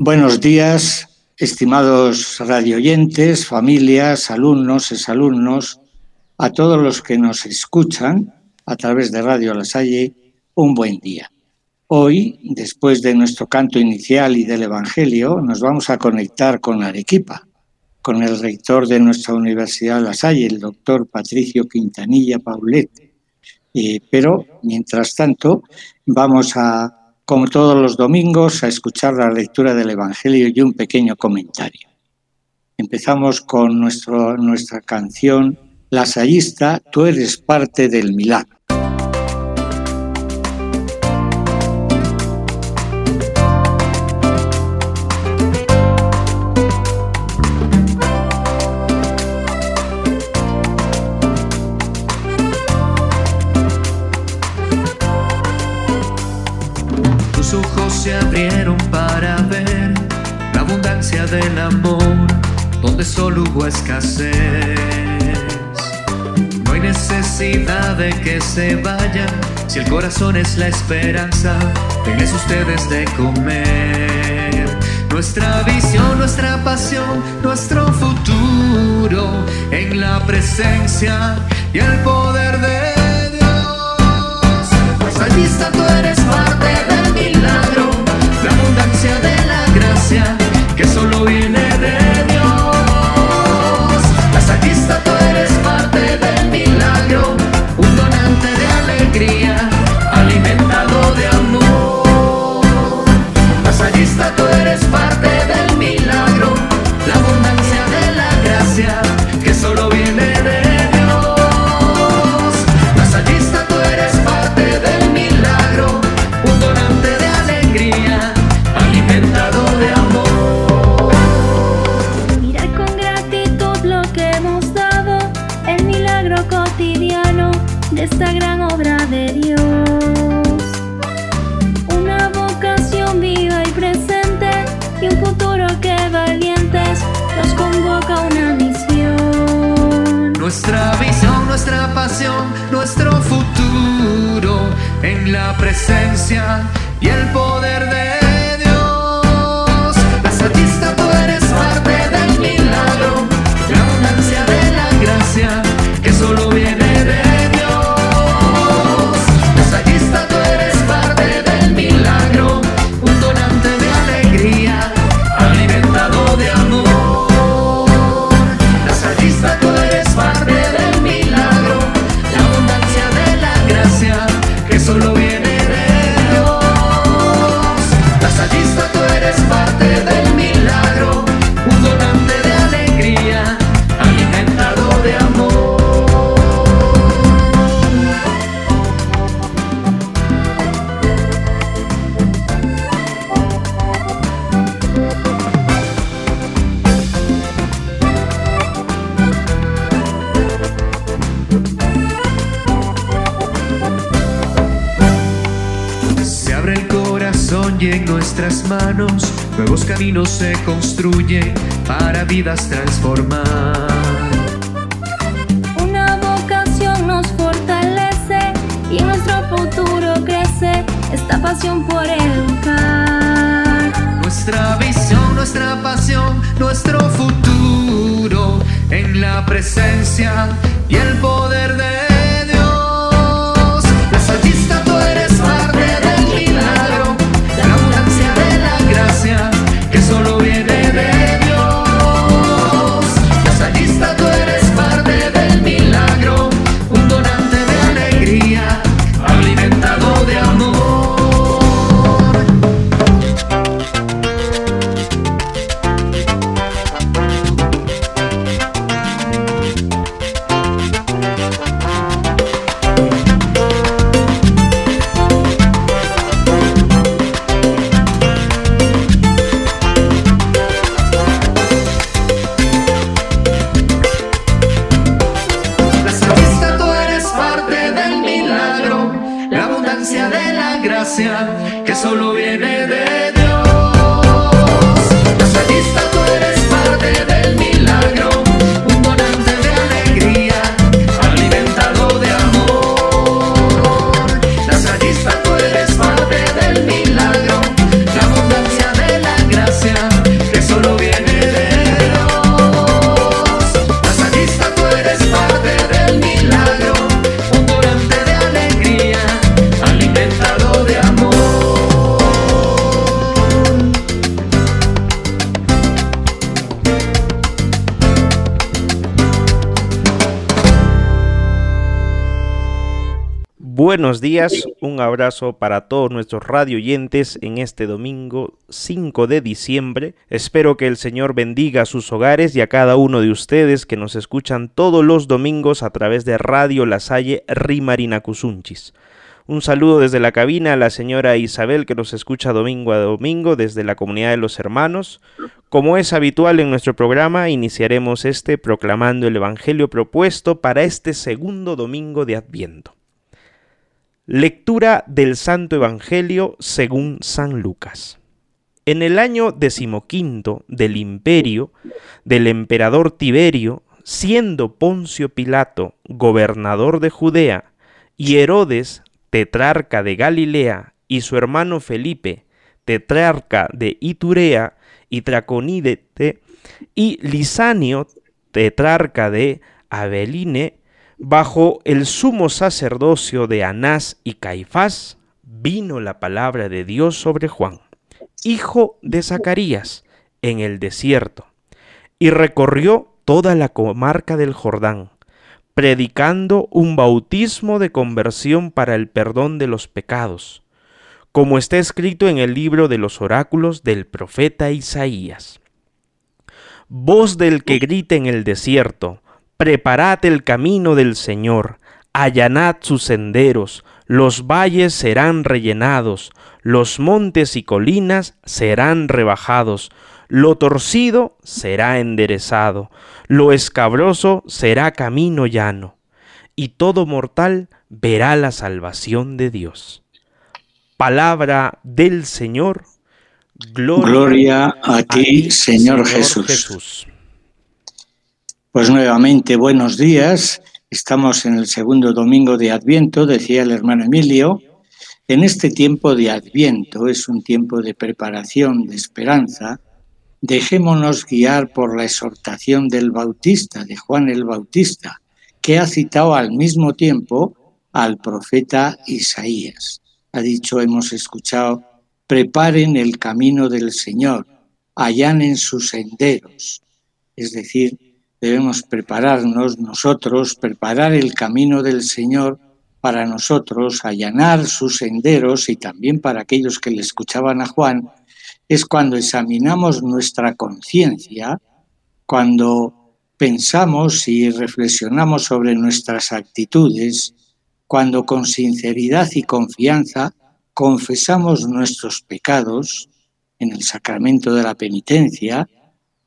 Buenos días, estimados radioyentes, familias, alumnos, exalumnos, a todos los que nos escuchan a través de Radio La Salle, un buen día. Hoy, después de nuestro canto inicial y del Evangelio, nos vamos a conectar con Arequipa, con el rector de nuestra Universidad La Salle, el doctor Patricio Quintanilla Paulet. Eh, pero, mientras tanto, vamos a como todos los domingos, a escuchar la lectura del Evangelio y un pequeño comentario. Empezamos con nuestra canción La Sayista, tú eres parte del milagro. Escasez. No hay necesidad de que se vayan si el corazón es la esperanza. Denles ustedes de comer. Nuestra visión, nuestra pasión, nuestro futuro en la presencia y el poder de Dios. Pues allí está, tú eres parte del milagro, la abundancia de la gracia que solo y el poder de buenos días, un abrazo para todos nuestros radio oyentes en este domingo 5 de diciembre. Espero que el Señor bendiga a sus hogares y a cada uno de ustedes que nos escuchan todos los domingos a través de Radio La Salle Rimarina Cusunchis. Un saludo desde la cabina a la señora Isabel que nos escucha domingo a domingo desde la comunidad de los hermanos. Como es habitual en nuestro programa, iniciaremos este proclamando el Evangelio propuesto para este segundo domingo de Adviento. Lectura del Santo Evangelio según San Lucas. En el año decimoquinto del imperio del emperador Tiberio, siendo Poncio Pilato gobernador de Judea y Herodes tetrarca de Galilea y su hermano Felipe, tetrarca de Iturea y Traconídete, y Lisanio, tetrarca de Abeline, Bajo el sumo sacerdocio de Anás y Caifás vino la palabra de Dios sobre Juan, hijo de Zacarías, en el desierto, y recorrió toda la comarca del Jordán, predicando un bautismo de conversión para el perdón de los pecados, como está escrito en el libro de los oráculos del profeta Isaías. Voz del que grita en el desierto, Preparad el camino del Señor, allanad sus senderos, los valles serán rellenados, los montes y colinas serán rebajados, lo torcido será enderezado, lo escabroso será camino llano, y todo mortal verá la salvación de Dios. Palabra del Señor. Gloria, a, ti, Señor, Jesús. Pues nuevamente buenos días. Estamos en el segundo domingo de Adviento, decía el hermano Emilio. En este tiempo de Adviento es un tiempo de preparación, de esperanza. Dejémonos guiar por la exhortación del Bautista, de Juan el Bautista, que ha citado al mismo tiempo al profeta Isaías. Ha dicho, hemos escuchado, preparen el camino del Señor, allanen sus senderos. Es decir, debemos prepararnos nosotros, preparar el camino del Señor para nosotros, allanar sus senderos y también para aquellos que le escuchaban a Juan, es cuando examinamos nuestra conciencia, cuando pensamos y reflexionamos sobre nuestras actitudes, cuando con sinceridad y confianza confesamos nuestros pecados en el sacramento de la penitencia,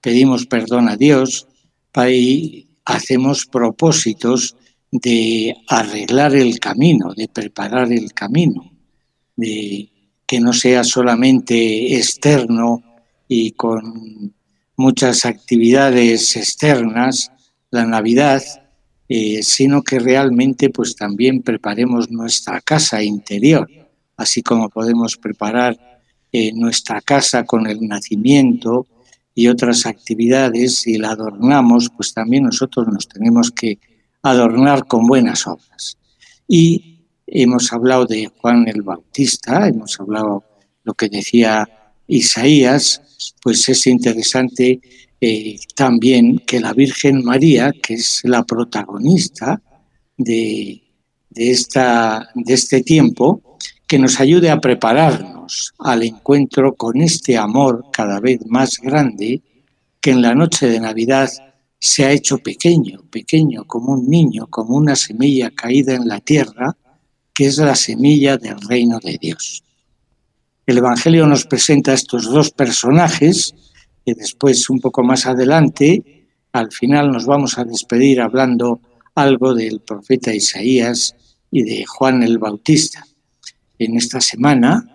pedimos perdón a Dios, ahí hacemos propósitos de arreglar el camino, de preparar el camino, de que no sea solamente externo y con muchas actividades externas la Navidad, eh, sino que realmente pues también preparemos nuestra casa interior, así como podemos preparar eh, nuestra casa con el nacimiento, y otras actividades y la adornamos, pues también nosotros nos tenemos que adornar con buenas obras. Y hemos hablado de Juan el Bautista, hemos hablado lo que decía Isaías, pues es interesante eh, también que la Virgen María, que es la protagonista de, de, esta, de este tiempo, que nos ayude a prepararnos al encuentro con este amor cada vez más grande que en la noche de Navidad se ha hecho pequeño, pequeño como un niño, como una semilla caída en la tierra, que es la semilla del reino de Dios. El Evangelio nos presenta estos dos personajes y después, un poco más adelante, al final nos vamos a despedir hablando algo del profeta Isaías y de Juan el Bautista. En esta semana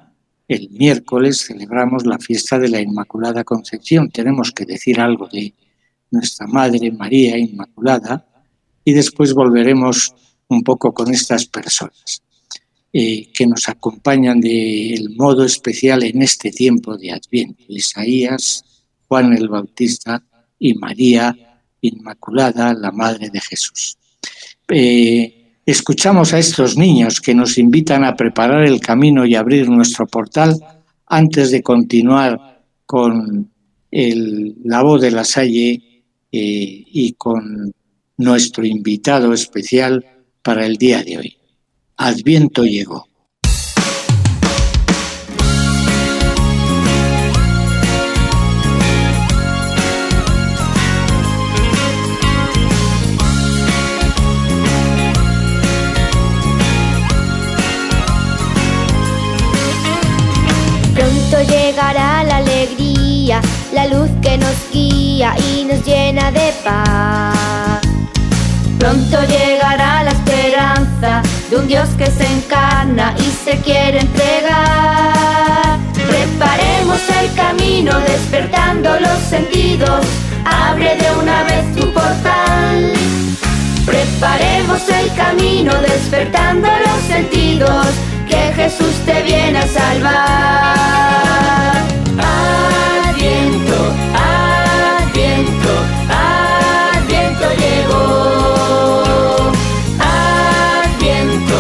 el miércoles celebramos la fiesta de la Inmaculada Concepción. Tenemos que decir algo de nuestra Madre María Inmaculada y después volveremos un poco con estas personas eh, que nos acompañan del modo especial en este tiempo de Adviento. Isaías, Juan el Bautista y María Inmaculada, la Madre de Jesús. Eh, Escuchamos a estos niños que nos invitan a preparar el camino y abrir nuestro portal antes de continuar con la voz de la Salle eh, y con nuestro invitado especial para el día de hoy. Adviento llegó. Pronto llegará la alegría, la luz que nos guía y nos llena de paz. Pronto llegará la esperanza de un Dios que se encarna y se quiere entregar. Preparemos el camino despertando los sentidos, abre de una vez tu portal. Preparemos el camino despertando los sentidos, que Jesús te viene a salvar. Adviento, adviento, adviento llegó. Adviento,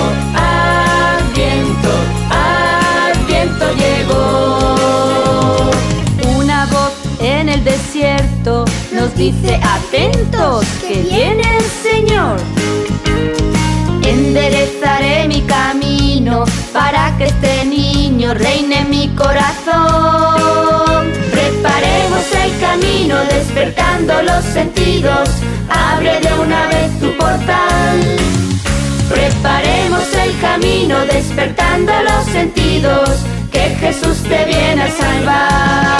adviento, adviento llegó. Una voz en el desierto nos dice atentos que viene el Señor. Enderezaré mi para que este niño reine mi corazón. Preparemos el camino despertando los sentidos. Abre de una vez tu portal. Preparemos el camino despertando los sentidos. Que Jesús te viene a salvar.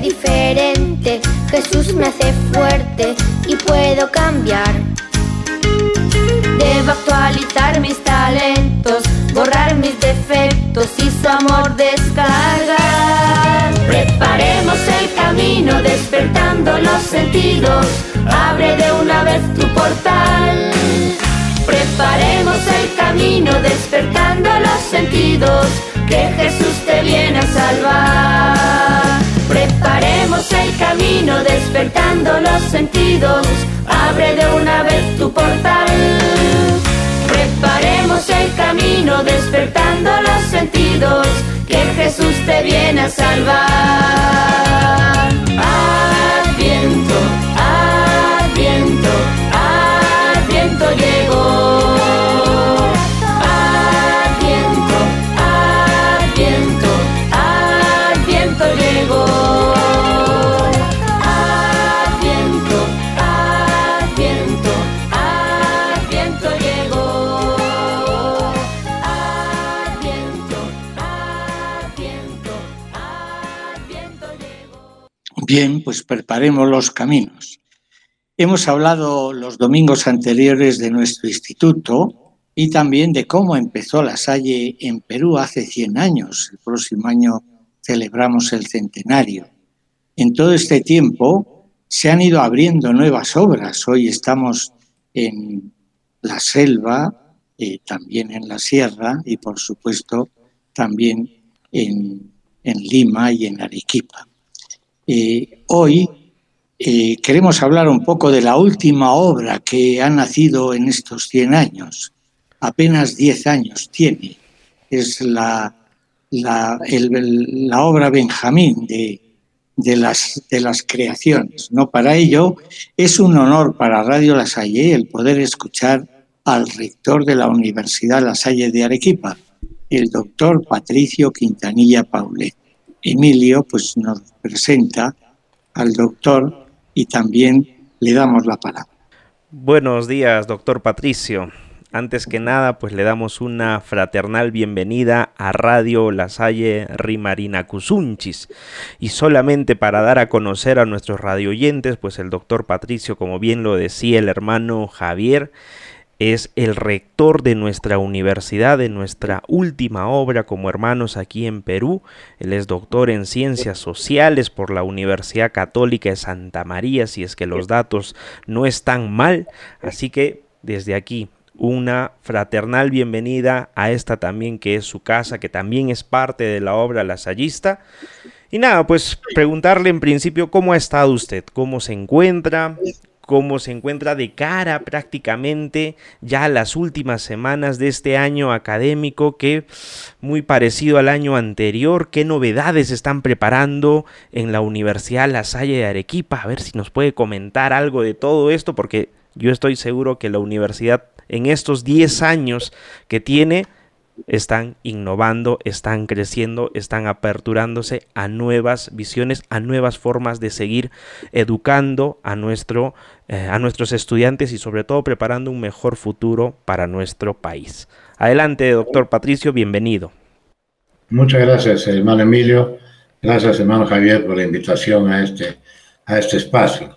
Diferente. Jesús me hace fuerte y puedo cambiar. Debo actualizar mis talentos, borrar mis defectos y su amor descargar. Preparemos el camino despertando los sentidos. Abre de una vez tu portal. Preparemos el camino despertando los sentidos. Que Jesús te viene a salvar. Preparemos el camino despertando los sentidos. Abre de una vez tu portal. Preparemos el camino despertando los sentidos. Que Jesús te viene a salvar. Adviento, adviento, adviento llegó. Bien, pues preparemos los caminos. Hemos hablado los domingos anteriores de nuestro instituto y también de cómo empezó la Salle en Perú hace 100 años. El próximo año celebramos el centenario. En todo este tiempo se han ido abriendo nuevas obras. Hoy estamos en la selva, eh, también en la sierra y por supuesto también en, en Lima y en Arequipa. Hoy eh, queremos hablar un poco de la última obra que ha nacido en estos 100 años. Apenas 10 años tiene. Es la, la obra Benjamín de, de, las, de las creaciones. ¿no? Para ello es un honor para Radio La Salle el poder escuchar al rector de la Universidad La Salle de Arequipa, el doctor Patricio Quintanilla Paulet. Emilio pues, nos presenta al doctor y también le damos la palabra. Buenos días, doctor Patricio. Antes que nada, pues le damos una fraternal bienvenida a Radio La Salle Rimarina Cusunchis. Y solamente para dar a conocer a nuestros radioyentes, pues el doctor Patricio, como bien lo decía el hermano Javier, es el rector de nuestra universidad, de nuestra última obra como hermanos aquí en Perú. Él es doctor en ciencias sociales por la Universidad Católica de Santa María, si es que los datos no están mal. Así que desde aquí una fraternal bienvenida a esta también que es su casa, que también es parte de la obra lasallista. Y nada, pues preguntarle en principio cómo ha estado usted, cómo se encuentra, cómo se encuentra de cara prácticamente ya a las últimas semanas de este año académico que muy parecido al año anterior, qué novedades están preparando en la Universidad La Salle de Arequipa, a ver si nos puede comentar algo de todo esto porque yo estoy seguro que la universidad en estos 10 años que tiene están innovando, están creciendo, están aperturándose a nuevas visiones, a nuevas formas de seguir educando a, nuestro, eh, a nuestros estudiantes y sobre todo preparando un mejor futuro para nuestro país. Adelante, doctor Patricio, bienvenido. Muchas gracias, hermano Emilio. Gracias, hermano Javier, por la invitación a este, a este espacio.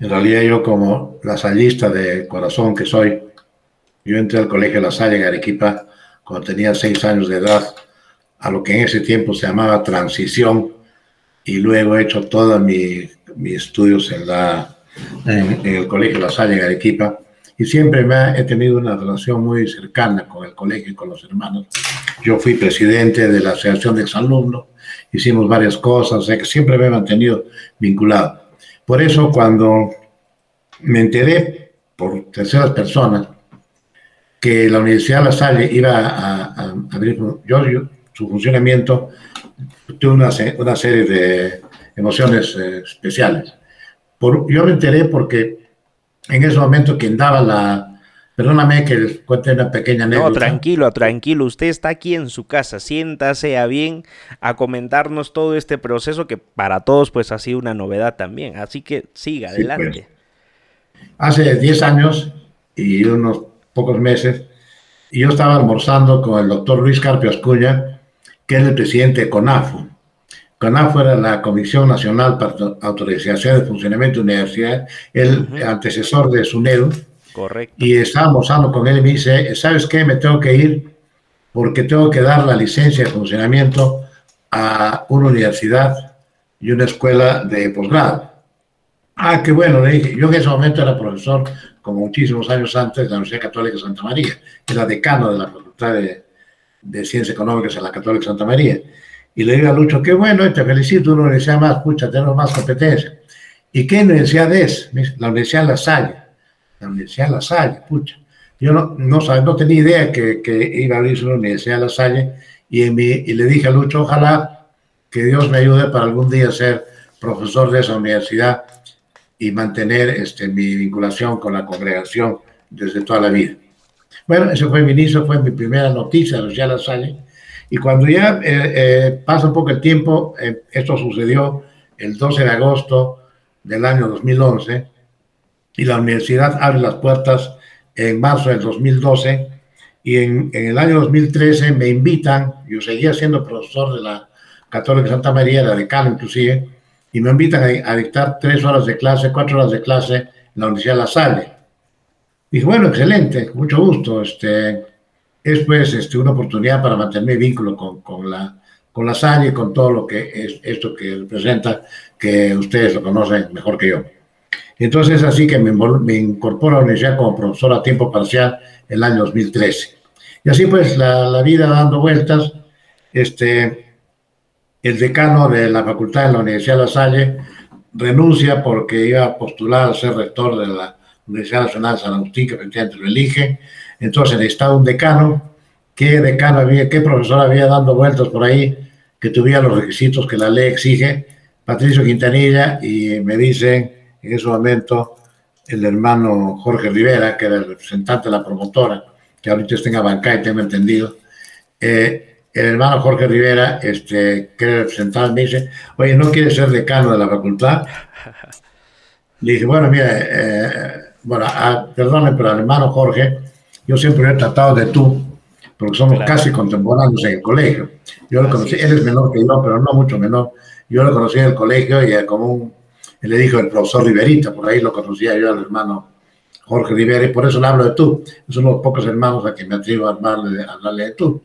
En realidad yo como lasallista de corazón que soy, yo entré al Colegio La Salle en Arequipa cuando tenía seis años de edad, a lo que en ese tiempo se llamaba transición, y luego he hecho todos mis estudios en, la, en, el Colegio La Salle en Arequipa, y siempre me he tenido una relación muy cercana con el colegio y con los hermanos. Yo fui presidente de la Asociación de Exalumnos, hicimos varias cosas, o sea que siempre me he mantenido vinculado. Por eso cuando me enteré por terceras personas que la Universidad de La Salle iba a, abrir, yo, su funcionamiento, tuve una, una serie de emociones eh, especiales. Por, yo me enteré porque en ese momento quien daba la... Perdóname que les cuente una pequeña anécdota. No, tranquilo, tranquilo. Usted está aquí en su casa. Siéntase a bien a comentarnos todo este proceso que para todos pues ha sido una novedad también. Así que siga, pues. adelante. Hace 10 años y unos pocos meses, y yo estaba almorzando con el doctor Luis Carpio Ascuña, que es el presidente de CONAFU. CONAFU era la Comisión Nacional para Autorización de Funcionamiento de Universidad, el antecesor de SUNEDU. Correcto. Y estaba almorzando con él y me dice, ¿sabes qué? Me tengo que ir porque tengo que dar la licencia de funcionamiento a una universidad y una escuela de posgrado. Ah, qué bueno, le dije. Yo en ese momento era profesor, como muchísimos años antes, de la Universidad Católica de Santa María. Era decano de la Facultad de, Ciencias Económicas en la Católica de Santa María. Y le digo a Lucho, qué bueno, te felicito, una universidad más, pucha, tenemos más competencia. ¿Y qué universidad es? La Universidad de La Salle. La Universidad de La Salle, pucha. Yo no, no, no tenía idea que, que iba a abrirse una Universidad de La Salle y, en mi, y le dije a Lucho, ojalá que Dios me ayude para algún día ser profesor de esa universidad y mantener este, mi vinculación con la congregación desde toda la vida. Bueno, ese fue mi inicio, fue mi primera noticia de La Salle. Y cuando ya eh, eh, pasa un poco el tiempo, eh, esto sucedió el 12 de agosto del año 2011, y la universidad abre las puertas en marzo del 2012, y en, en el año 2013 me invitan, yo seguía siendo profesor de la Católica Santa María, la decano inclusive, y me invitan a, dictar tres horas de clase, cuatro horas de clase en la Universidad La Salle. Dije, bueno, excelente, mucho gusto. Este, es pues este, una oportunidad para mantener mi vínculo con, con, la, con La Salle, con todo lo que es esto que representa, que ustedes lo conocen mejor que yo. Entonces, así que me, me incorporo a la universidad como profesor a tiempo parcial el año 2013. Y así pues la, la vida dando vueltas, este, el decano de la facultad de la Universidad de La Salle renuncia porque iba a postular a ser rector de la Universidad Nacional de San Agustín, que efectivamente lo elige. Entonces necesitaba un decano. ¿Qué decano había, qué profesor había dando vueltas por ahí que tuviera los requisitos que la ley exige? Patricio Quintanilla, y me dice en ese momento el hermano Jorge Rivera, que era el representante de la promotora, que ahorita está en banca y tengo entendido, eh, el hermano Jorge Rivera, este, que era me dice, oye, ¿no quieres ser decano de la facultad? Le dije, bueno, mira, eh, bueno, perdone, pero al hermano Jorge, yo siempre he tratado de tú, porque somos casi contemporáneos en el colegio. Yo lo conocí, él es menor que yo, pero no mucho menor. Yo lo conocí en el colegio y como un, le dijo el profesor Riverita, por ahí lo conocía yo al hermano Jorge Rivera, y por eso le hablo de tú. Es uno de los pocos hermanos a que me atrevo a hablarle, a hablarle de tú.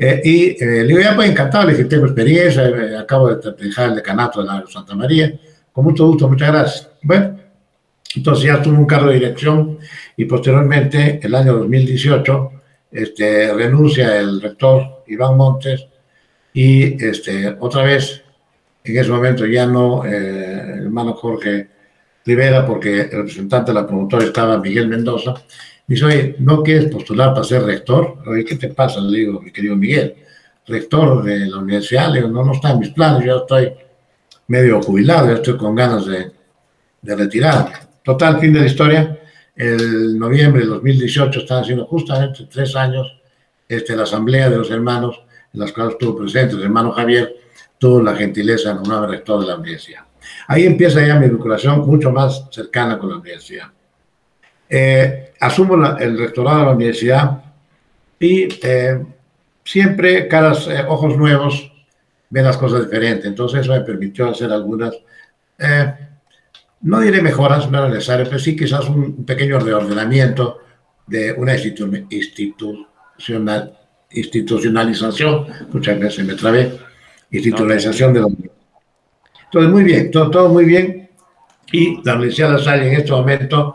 Eh, y eh, le digo, ya pues encantado, le dije, tengo experiencia, eh, acabo de dejar el decanato de la Santa María, con mucho gusto, muchas gracias. Bueno, entonces ya tuve un cargo de dirección y posteriormente, el año 2018, este, renuncia el rector Iván Montes y este, otra vez, en ese momento ya no, el hermano Jorge Rivera, porque el representante de la promotora estaba Miguel Mendoza, me dice, oye, ¿no quieres postular para ser rector? Oye, ¿qué te pasa? Le digo, mi querido Miguel, rector de la universidad, le digo, no, no está en mis planes, yo estoy medio jubilado, ya estoy con ganas de, de retirarme. Total, fin de la historia, el noviembre de 2018 están haciendo justamente tres años este, la asamblea de los hermanos, en las cuales estuvo presente el hermano Javier, tuvo la gentileza de nombrar rector de la universidad. Ahí empieza ya mi vinculación mucho más cercana con la universidad. Eh, asumo el rectorado de la universidad y eh, siempre, caras, eh, ojos nuevos, ven las cosas diferentes. Entonces eso me permitió hacer algunas, no diré mejoras, no era necesario, pero sí quizás un pequeño reordenamiento de una institucional, institucionalización, muchas veces me trabé, institucionalización de la universidad. Entonces, muy bien, todo, todo muy bien. Y la Universidad de La Salle en este momento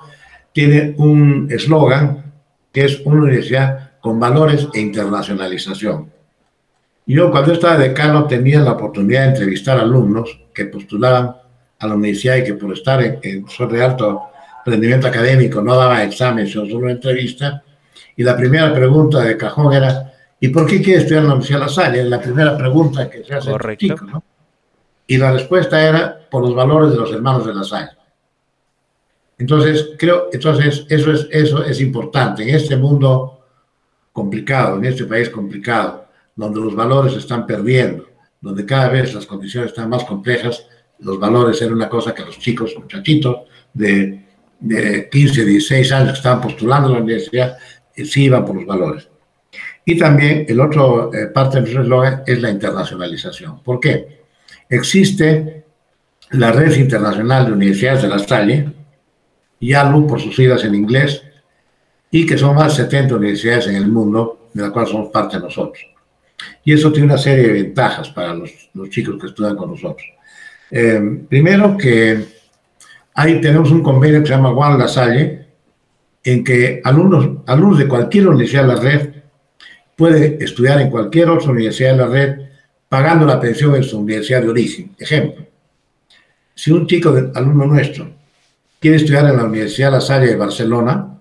tiene un eslogan que es una universidad con valores e internacionalización. Yo cuando estaba decano tenía la oportunidad de entrevistar alumnos que postulaban a la universidad y que por estar en, en de alto rendimiento académico no daban examen, sino solo entrevista. Y la primera pregunta de cajón era, ¿y por qué quiere estudiar en la Universidad de La Salle? Es la primera pregunta que se hace Correcto. Chico, ¿no? Y la respuesta era por los valores de los hermanos de La Salle. Entonces, creo, entonces eso es, eso es importante. En este mundo complicado, en este país complicado, donde los valores se están perdiendo, donde cada vez las condiciones están más complejas, los valores eran una cosa que los chicos, muchachitos de, de 15, 16 años que estaban postulando a la universidad, eh, sí iban por los valores. Y también el otro eh, parte de nuestro eslogan es la internacionalización. ¿Por qué? Existe la Red Internacional de Universidades de la Salle, YALU por sus siglas en inglés, y que son más de 70 universidades en el mundo, de las cuales somos parte nosotros. Y eso tiene una serie de ventajas para los, los chicos que estudian con nosotros. Eh, primero que ahí tenemos un convenio que se llama Juan La Salle, en que alumnos, alumnos de cualquier universidad de la red puede estudiar en cualquier otra universidad de la red pagando la pensión en su universidad de origen. Ejemplo, si un chico, alumno nuestro, quiere estudiar en la Universidad La Salle de Barcelona,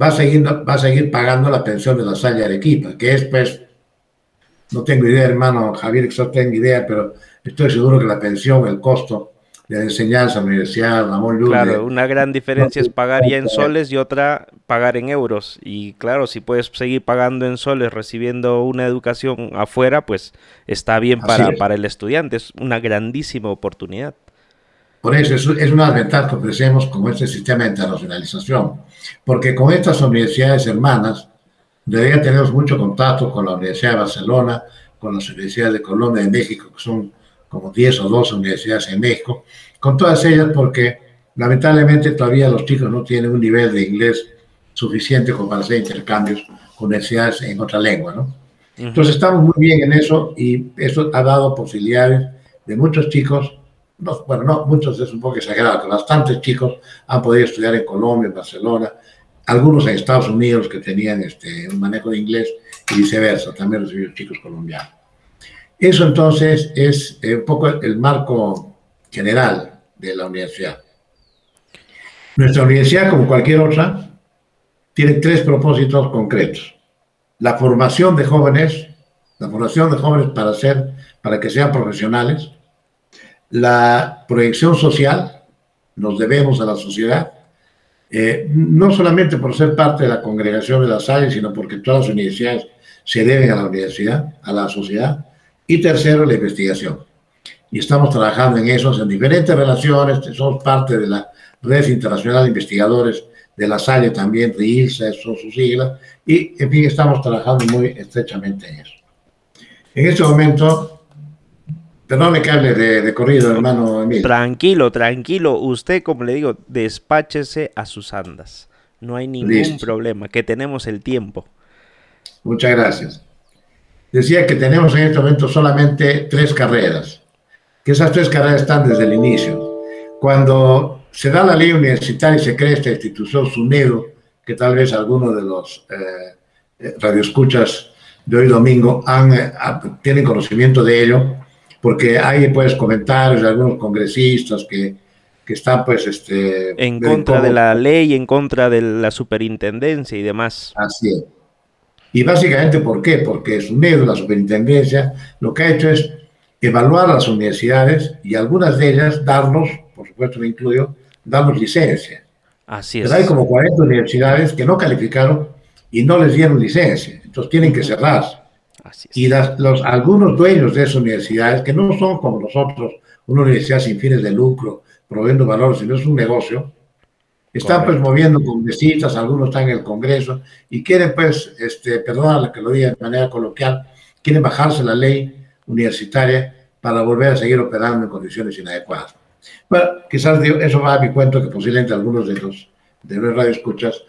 va a seguir, va a seguir pagando la pensión de La Salle de Arequipa, que es, pues, no tengo idea, hermano Javier, que no tengo idea, pero estoy seguro que la pensión, el costo de la enseñanza en la Universidad Ramón Llull. Claro, una gran diferencia es pagar ya en soles y otra pagar en euros. Y claro, si puedes seguir pagando en soles recibiendo una educación afuera, pues está bien para, para el estudiante. Es una grandísima oportunidad. Por eso es, es una ventaja que ofrecemos con este sistema de internacionalización. Porque con estas universidades hermanas, debería tener mucho contacto con la Universidad de Barcelona, con las universidades de Colombia y de México, que son como 10 o 12 universidades en México, con todas ellas porque lamentablemente todavía los chicos no tienen un nivel de inglés suficiente como para hacer intercambios con universidades en otra lengua, ¿no? Entonces estamos muy bien en eso y eso ha dado posibilidades de muchos chicos, no, bueno, no, muchos es un poco exagerado, bastantes chicos han podido estudiar en Colombia, en Barcelona, algunos en Estados Unidos que tenían este, un manejo de inglés y viceversa, también recibieron chicos colombianos. Eso entonces es eh, un poco el marco general de la universidad. Nuestra universidad, como cualquier otra, tiene tres propósitos concretos. La formación de jóvenes, la formación de jóvenes para, ser, para que sean profesionales, la proyección social, nos debemos a la sociedad, eh, no solamente por ser parte de la congregación de las Salle, sino porque todas las universidades se deben a la universidad, a la sociedad, y tercero, la investigación. Y estamos trabajando en eso, en diferentes relaciones, somos parte de la Red Internacional de Investigadores de la Salle también, RILSA, son sus siglas, y en fin, estamos trabajando muy estrechamente en eso. En este momento, perdón que hable de, de corrido, hermano. Tranquilo, tranquilo, usted, como le digo, despáchese a sus andas. No hay ningún Listo. problema, que tenemos el tiempo. Muchas gracias decía que tenemos en este momento solamente tres carreras, que esas tres carreras están desde el inicio. Cuando se da la ley universitaria y se crea esta institución SUNEDO, que tal vez algunos de los eh, eh, radioescuchas de hoy domingo han, eh, tienen conocimiento de ello, porque hay pues comentarios de algunos congresistas que, que están pues este en contra de la ley, en contra de la superintendencia y demás. Así es. Y básicamente, ¿por qué? Porque su medio, la superintendencia, lo que ha hecho es evaluar las universidades y algunas de ellas darnos, por supuesto me incluyo, darnos licencia. Así es. Pero hay como 40 universidades que no calificaron y no les dieron licencia. Entonces tienen que cerrar. Así es. Y las, los, algunos dueños de esas universidades, que no son como nosotros, una universidad sin fines de lucro, proveyendo valor, sino es un negocio, están pues moviendo congresistas, algunos están en el Congreso y quieren pues, este, perdón que lo diga de manera coloquial, quieren bajarse la ley universitaria para volver a seguir operando en condiciones inadecuadas. Bueno, quizás eso va a mi cuento que posiblemente algunos de los de los radioescuchas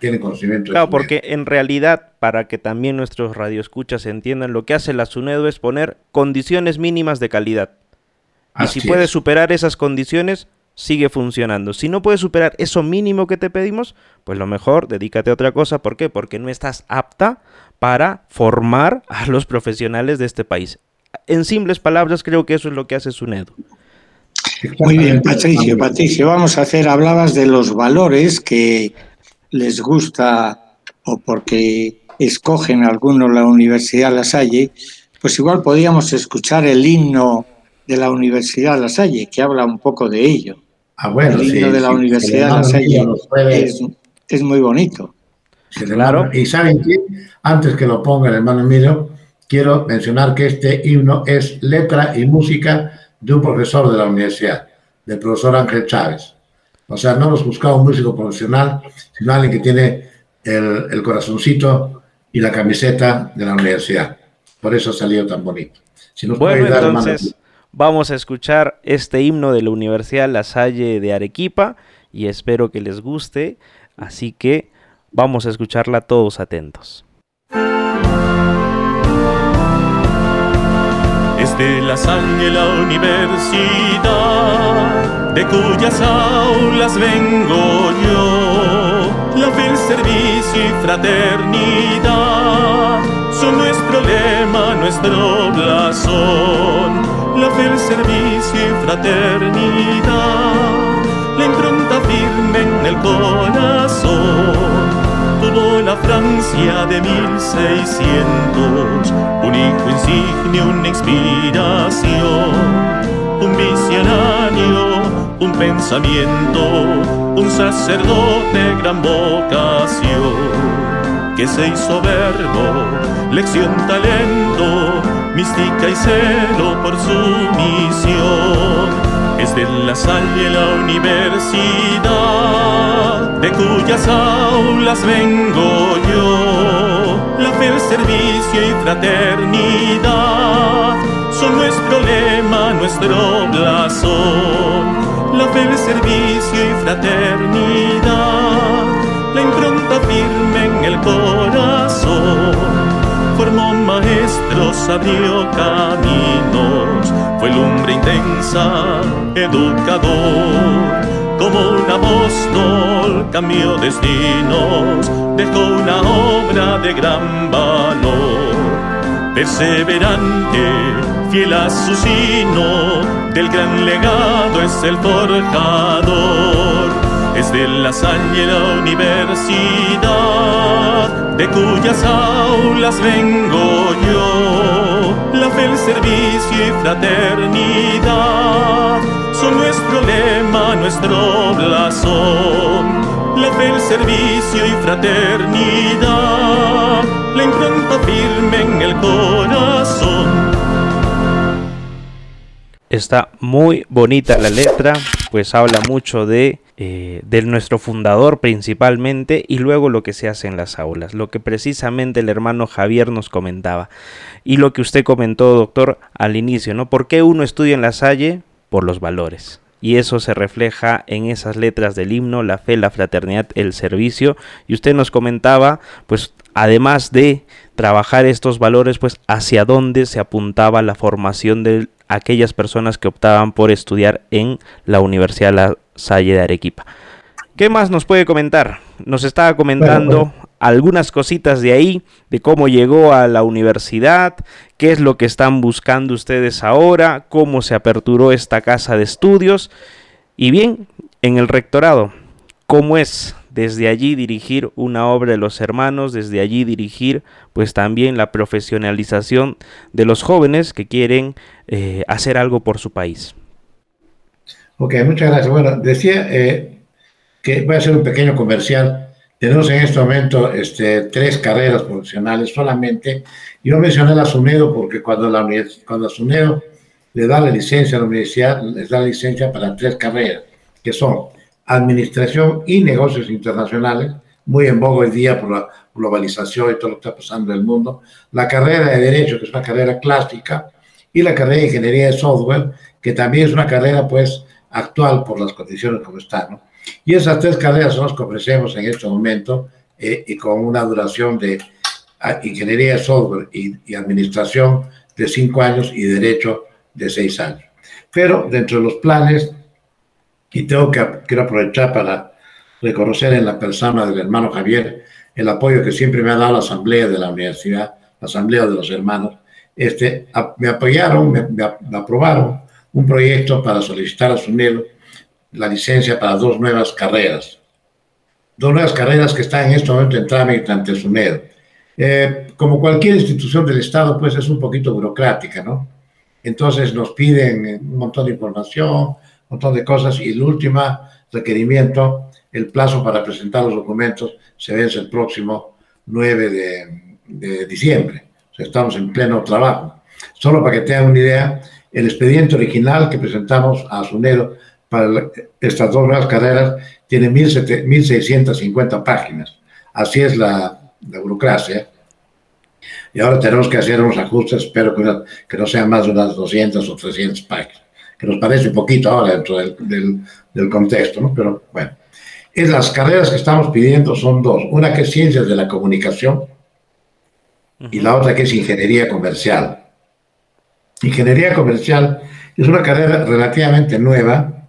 tienen conocimiento. Claro, porque en realidad, para que también nuestros radioescuchas entiendan, lo que hace la SUNEDO es poner condiciones mínimas de calidad. Y si puedes superar esas condiciones, sigue funcionando. Si no puedes superar eso mínimo que te pedimos, pues lo mejor, dedícate a otra cosa. ¿Por qué? Porque no estás apta para formar a los profesionales de este país. En simples palabras, creo que eso es lo que hace SUNEDO. Muy bien, Patricio, Patricio, vamos a hacer, hablabas de los valores que les gusta o porque escogen algunos la Universidad La Salle, pues igual podríamos escuchar el himno de la Universidad La Salle, que habla un poco de ello. Ah, bueno, el himno de la Universidad La Salle es, es, muy bonito. claro. Y saben que, antes que lo ponga el hermano Emilio, quiero mencionar que este himno es letra y música de un profesor de la universidad, del profesor Ángel Chávez. O sea, no hemos buscado un músico profesional, sino alguien que tiene el, el corazoncito y la camiseta de la universidad. Por eso ha salido tan bonito. Si nos bueno, entonces vamos a escuchar este himno de la Universidad La Salle de Arequipa y espero que les guste. Así que vamos a escucharla todos atentos. De la sangre la universidad, de cuyas aulas vengo yo. La fe, el servicio y fraternidad son nuestro lema, nuestro blasón. La fe, el servicio y fraternidad, la impronta firme en el corazón la Francia de 1600, un hijo insigne, una inspiración, un visionario, un pensamiento, un sacerdote gran vocación, que se hizo verbo, lección, talento, mística y celo por su misión es de la Salle la universidad, de cuyas aulas vengo yo. La fe, el servicio y fraternidad son nuestro lema, nuestro blasón. La fe, el servicio y fraternidad, la impronta firme en el corazón formó maestros, abrió caminos, fue lumbre intensa, educador. Como un apóstol cambió destinos, dejó una obra de gran valor. Perseverante, fiel a su sino, del gran legado es el forjador es de la Salle la universidad, de cuyas aulas vengo yo. La fe, el servicio y fraternidad son nuestro lema, nuestro blasón. La fe, el servicio y fraternidad, la impronta firme en el corazón. Está muy bonita la letra, pues habla mucho de eh, de nuestro fundador principalmente y luego lo que se hace en las aulas, lo que precisamente el hermano Javier nos comentaba y lo que usted comentó, doctor, al inicio, ¿no? ¿Por qué uno estudia en la Salle? Por los valores. Y eso se refleja en esas letras del himno, la fe, la fraternidad, el servicio. Y usted nos comentaba, pues, además de trabajar estos valores, pues, hacia dónde se apuntaba la formación de aquellas personas que optaban por estudiar en la Universidad La Salle de Arequipa. ¿Qué más nos puede comentar? Nos estaba comentando algunas cositas de ahí, de cómo llegó a la universidad, qué es lo que están buscando ustedes ahora, cómo se aperturó esta casa de estudios. Y bien, en el rectorado, ¿cómo es desde allí dirigir una obra de los hermanos, desde allí dirigir pues también la profesionalización de los jóvenes que quieren eh, hacer algo por su país? Ok, muchas gracias. Bueno, decía eh, que voy a hacer un pequeño comercial. Tenemos en este momento este, tres carreras profesionales solamente. Yo mencioné la SUNEDO porque cuando la, SUNEDO le da la licencia a la universidad, les da la licencia para tres carreras, que son Administración y Negocios Internacionales, muy en boga hoy día por la globalización y todo lo que está pasando en el mundo, la carrera de Derecho, que es una carrera clásica, y la carrera de Ingeniería de Software, que también es una carrera pues actual por las condiciones como están. Y esas tres carreras son las que ofrecemos en este momento eh, y con una duración de ah, Ingeniería de Software y Administración de cinco años y Derecho de seis años. Pero dentro de los planes, y tengo que quiero aprovechar para reconocer en la persona del hermano Javier el apoyo que siempre me ha dado la asamblea de la universidad, la asamblea de los hermanos, este, me apoyaron, me, aprobaron un proyecto para solicitar a SUNEDO la licencia para dos nuevas carreras. Dos nuevas carreras que están en este momento en trámite ante SUNEDO. Eh, como cualquier institución del Estado, pues es un poquito burocrática, ¿no? Entonces nos piden un montón de información, montón de cosas y el último requerimiento, el plazo para presentar los documentos se vence el próximo 9 de, diciembre. Estamos en pleno trabajo. Solo para que tengan una idea, el expediente original que presentamos a Asunero para estas dos nuevas carreras tiene 1.650 páginas. Así es la, burocracia y ahora tenemos que hacer unos ajustes, espero que, que no sean más de unas 200 o 300 páginas, nos parece un poquito ahora dentro del, contexto. Pero bueno, es las carreras que estamos pidiendo son dos, una que es Ciencias de la Comunicación y la otra que es Ingeniería Comercial. Ingeniería Comercial es una carrera relativamente nueva,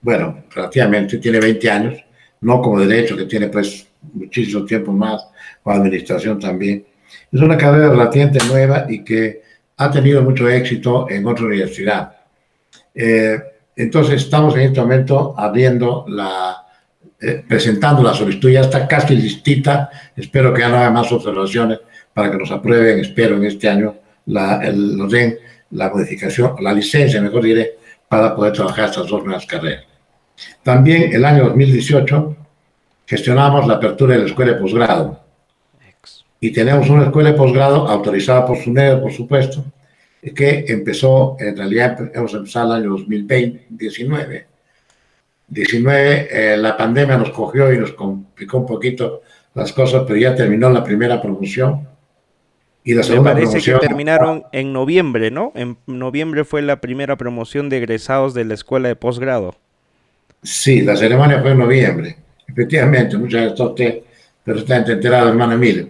bueno, relativamente, tiene 20 años, no como Derecho, que tiene pues muchísimo tiempo más, o Administración también. Es una carrera relativamente nueva y que ha tenido mucho éxito en otra universidad. Eh, entonces estamos en este momento abriendo la, eh, presentando la solicitud, ya está casi listita, espero que ya no haya más observaciones para que nos aprueben, espero en este año, la, nos den la modificación, la licencia, mejor diré, para poder trabajar estas dos nuevas carreras. También el año 2018 gestionamos la apertura de la escuela de posgrado. Y tenemos una escuela de posgrado autorizada por SUNED, por supuesto, que empezó, en realidad hemos empezado el año 2020, 19. 19, la pandemia nos cogió y nos complicó un poquito las cosas, pero ya terminó la primera promoción. Y la segunda Me parece que terminaron en noviembre, ¿no? En noviembre fue la primera promoción de egresados de la escuela de posgrado. Sí, la ceremonia fue en noviembre. Efectivamente, muchas gracias a usted, pero está enterado, hermano Emilio.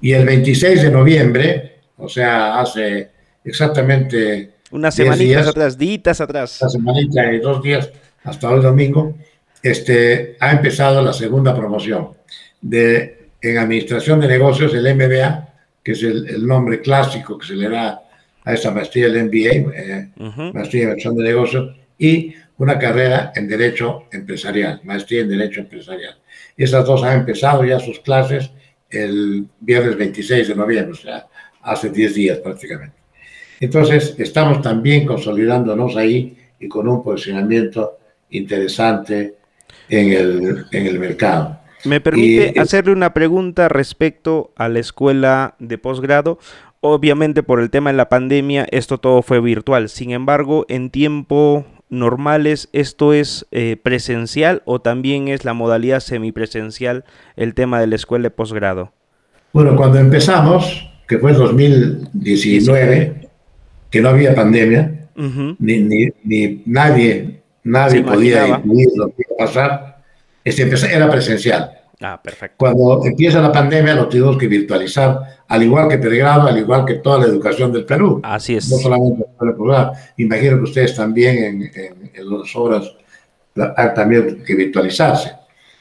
Y el 26 de noviembre, o sea, hace exactamente... Unas semanitas atrás, días atrás. Una semanita y dos días hasta hoy domingo, este, ha empezado la segunda promoción de, en Administración de Negocios, el MBA, que es el, nombre clásico que se le da a esta maestría del MBA, eh, Maestría en Administración de Negocios, y una carrera en Derecho Empresarial, Maestría en Derecho Empresarial. Esas dos han empezado ya sus clases el viernes 26 de noviembre, o sea, hace 10 días prácticamente. Entonces, estamos también consolidándonos ahí y con un posicionamiento interesante en el, en el mercado. Me permite hacerle una pregunta respecto a la escuela de posgrado. Obviamente por el tema de la pandemia esto todo fue virtual. Sin embargo, en tiempo normales, ¿esto es eh, presencial o también es la modalidad semipresencial el tema de la escuela de posgrado? Bueno, cuando empezamos, que fue en 2019, que no había pandemia, ni, ni, nadie, nadie podía incluir lo que iba a pasar, este, era presencial. Ah, perfecto. Cuando empieza la pandemia lo tuvimos que virtualizar, al igual que pregrado, al igual que toda la educación del Perú. Así es. No solamente el programa. Imagino que ustedes también en, en, las obras han también que virtualizarse.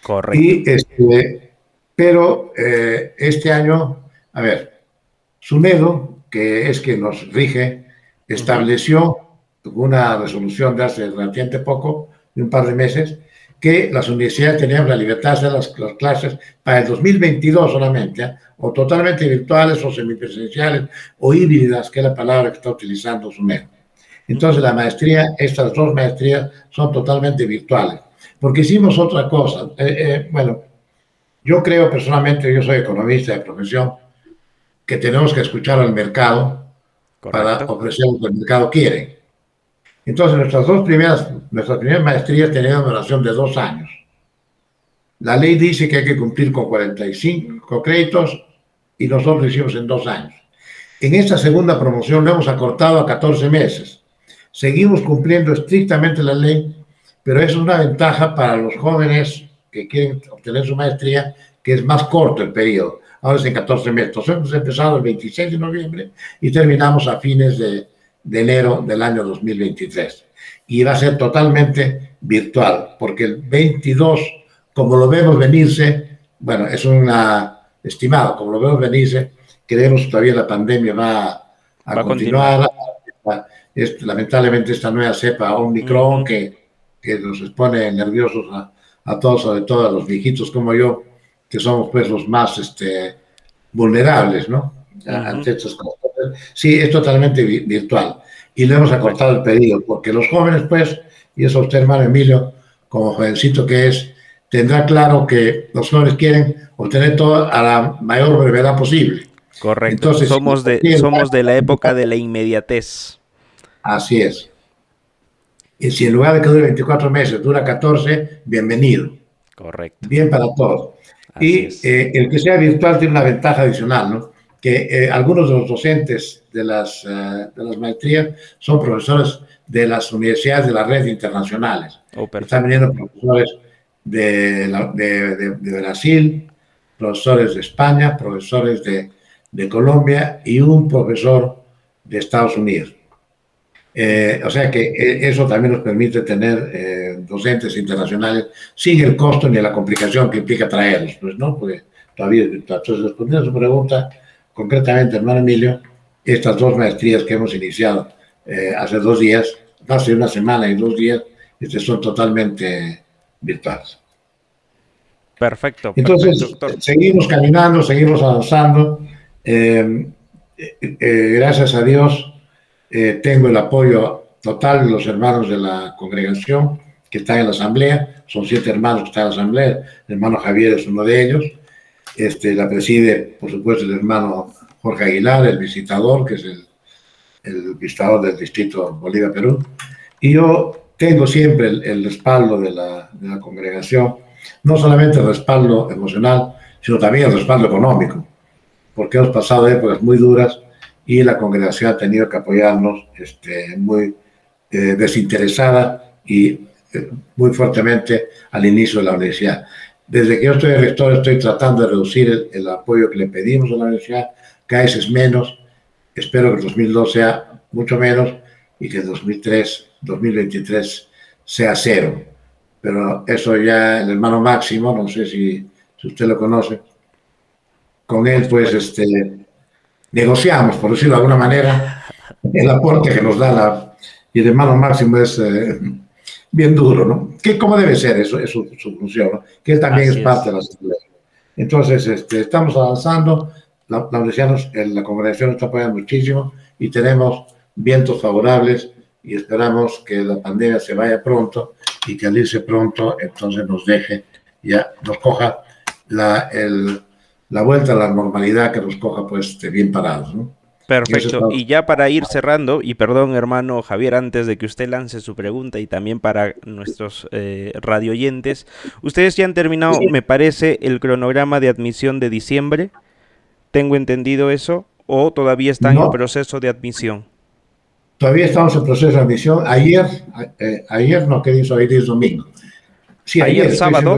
Correcto. Y este, pero eh, este año, a ver, SUNEDO, que es quien nos rige, estableció una resolución de hace relativamente poco, de un par de meses, que las universidades tenían la libertad de hacer las, clases para el 2022 solamente, ¿eh? o totalmente virtuales o semipresenciales o híbridas, que es la palabra que está utilizando SUNED. Entonces la maestría, estas dos maestrías son totalmente virtuales, porque hicimos otra cosa. Eh, eh, bueno, yo creo personalmente, yo soy economista de profesión, que tenemos que escuchar al mercado para ofrecer lo que el mercado quiere. Entonces, nuestras dos primeras, nuestras primeras maestrías tenían duración de dos años. La ley dice que hay que cumplir con 45 créditos y nosotros lo hicimos en dos años. En esta segunda promoción lo hemos acortado a 14 meses. Seguimos cumpliendo estrictamente la ley, pero eso es una ventaja para los jóvenes que quieren obtener su maestría, que es más corto el periodo. Ahora es en 14 meses. Entonces hemos empezado el 26 de noviembre y terminamos a fines de, de enero del año 2023. Y va a ser totalmente virtual, porque el 22, como lo vemos venirse, bueno, es una estimado, como lo vemos venirse, creemos que todavía la pandemia va a, continuar. lamentablemente esta nueva cepa Omicron que, que, nos expone nerviosos a, a, todos, sobre todo a los viejitos como yo, que somos pues los más este, vulnerables, ¿no? Ante estas cosas. Sí, es totalmente virtual. Y le hemos acortado el pedido, porque los jóvenes, pues, y eso usted, hermano Emilio, como jovencito que es, tendrá claro que los jóvenes quieren obtener todo a la mayor brevedad posible. Correcto. Entonces, somos, de, somos de la época de la inmediatez. Así es. Y si en lugar de que dure 24 meses, dura 14, bienvenido. Correcto. Bien para todos. Y eh, el que sea virtual tiene una ventaja adicional, ¿no? Que eh, algunos de los docentes de las, eh, de las maestrías son profesores de las universidades de la red internacionales. Oh, Están viniendo profesores de, de, Brasil, profesores de España, profesores de, de Colombia y un profesor de Estados Unidos. Eh, o sea que eh, eso también nos permite tener eh, docentes internacionales sin el costo ni la complicación que implica traerlos, pues, ¿no? Porque todavía, entonces, respondiendo a su pregunta, concretamente, hermano Emilio, estas dos maestrías que hemos iniciado hace dos días, hace una semana y dos días, este, son totalmente virtuales. Perfecto. Entonces, seguimos caminando, seguimos avanzando. Eh, eh, eh, gracias a Dios, tengo el apoyo total de los hermanos de la congregación que están en la asamblea. Son siete hermanos que están en la asamblea. El hermano Javier es uno de ellos. Este, la preside, por supuesto, el hermano Jorge Aguilar, el visitador, que es el, el visitador del distrito Bolivia-Perú. Y yo tengo siempre el, respaldo de la, de la, congregación, no solamente el respaldo emocional, sino también el respaldo económico, porque hemos pasado épocas muy duras y la congregación ha tenido que apoyarnos este, muy eh, desinteresada y eh, muy fuertemente al inicio de la universidad. Desde que yo estoy rector estoy tratando de reducir el, el apoyo que le pedimos a la universidad, cada vez es menos, espero que el 2002 sea mucho menos y que el 2003 2023 sea cero. Pero eso ya el hermano Máximo, no sé si, si usted lo conoce, con él pues este, negociamos, por decirlo de alguna manera, el aporte que nos da la... Y el hermano Máximo es eh, bien duro, ¿no? Que como debe ser eso, es su, función, ¿no? Que él también es parte de la asamblea. Entonces, este, estamos avanzando, la, la universidad, la congregación nos está apoyando muchísimo y tenemos vientos favorables y esperamos que la pandemia se vaya pronto y que al irse pronto entonces nos deje, ya nos coja la, el, la vuelta a la normalidad que nos coja pues bien parados. ¿no? Perfecto. Y ya para ir cerrando, y perdón hermano Javier, antes de que usted lance su pregunta y también para nuestros eh, radioyentes, ustedes ya han terminado, me parece, el cronograma de admisión de diciembre. ¿Tengo entendido eso? ¿O todavía están en proceso de admisión? Todavía estamos en proceso de admisión. Ayer, eh, ayer no, que hizo? Ayer es domingo. Sí, ayer, sábado.